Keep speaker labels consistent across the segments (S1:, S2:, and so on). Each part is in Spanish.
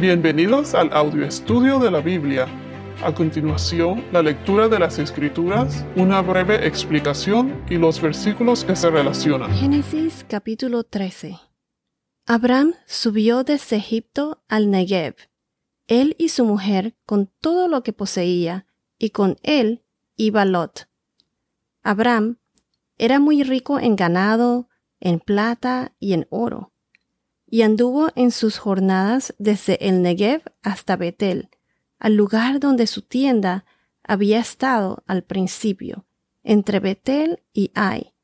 S1: Bienvenidos al audio estudio de la Biblia. A continuación, la lectura de las Escrituras, una breve explicación y los versículos que se relacionan.
S2: Génesis capítulo 13. Abraham subió desde Egipto al Negev, él y su mujer con todo lo que poseía, y con él iba Lot. Abraham era muy rico en ganado, en plata y en oro y anduvo en sus jornadas desde el Negev hasta Betel, al lugar donde su tienda había estado al principio, entre Betel y Ai,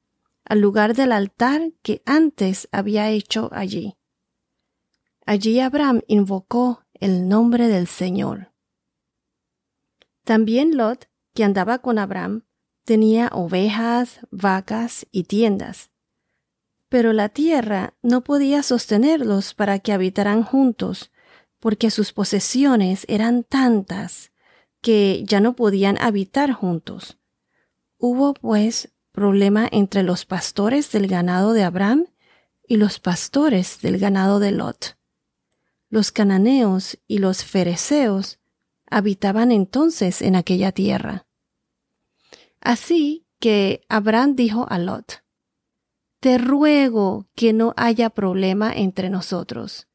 S2: al lugar del altar que antes había hecho allí. Allí Abraham invocó el nombre del Señor. También Lot, que andaba con Abraham, tenía ovejas, vacas y tiendas pero la tierra no podía sostenerlos para que habitaran juntos, porque sus posesiones eran tantas que ya no podían habitar juntos. Hubo, pues, problema entre los pastores del ganado de Abraham y los pastores del ganado de Lot. Los cananeos y los fereceos habitaban entonces en aquella tierra. Así que Abraham dijo a Lot, te ruego que no haya problema entre nosotros,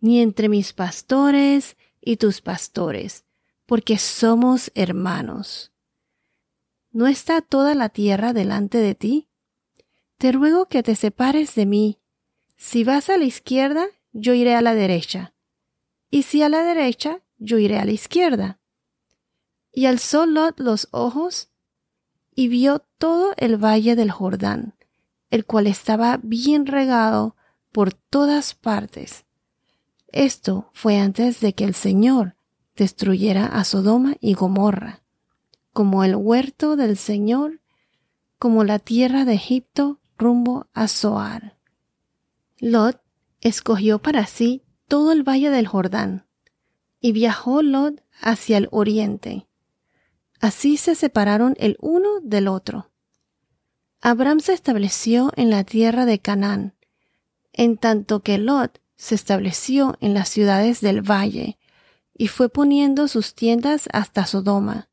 S2: ni entre mis pastores y tus pastores, porque somos hermanos. ¿No está toda la tierra delante de ti? Te ruego que te separes de mí. Si vas a la izquierda, yo iré a la derecha, y si a la derecha, yo iré a la izquierda. Y alzó Lot los ojos y vio todo el valle del Jordán el cual estaba bien regado por todas partes. Esto fue antes de que el Señor destruyera a Sodoma y Gomorra, como el huerto del Señor, como la tierra de Egipto rumbo a Zoar. Lot escogió para sí todo el valle del Jordán, y viajó Lot hacia el oriente. Así se separaron el uno del otro. Abraham se estableció en la tierra de Canaán, en tanto que Lot se estableció en las ciudades del valle, y fue poniendo sus tiendas hasta Sodoma.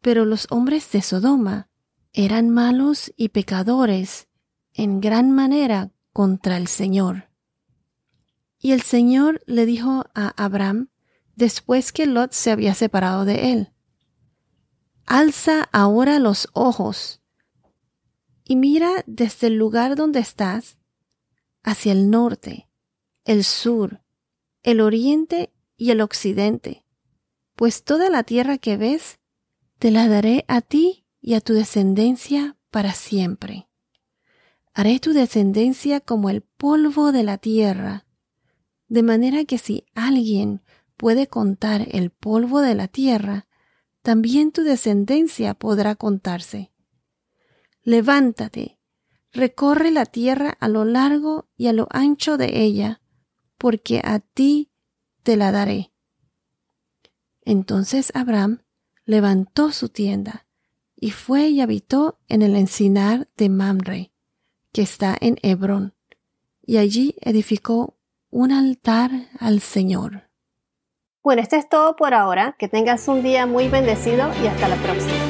S2: Pero los hombres de Sodoma eran malos y pecadores en gran manera contra el Señor. Y el Señor le dijo a Abraham, después que Lot se había separado de él, Alza ahora los ojos y mira desde el lugar donde estás hacia el norte, el sur, el oriente y el occidente, pues toda la tierra que ves te la daré a ti y a tu descendencia para siempre. Haré tu descendencia como el polvo de la tierra, de manera que si alguien puede contar el polvo de la tierra, también tu descendencia podrá contarse levántate, recorre la tierra a lo largo y a lo ancho de ella, porque a ti te la daré. Entonces Abraham levantó su tienda y fue y habitó en el encinar de Mamre, que está en Hebrón, y allí edificó un altar al Señor.
S3: Bueno, esto es todo por ahora. Que tengas un día muy bendecido y hasta la próxima.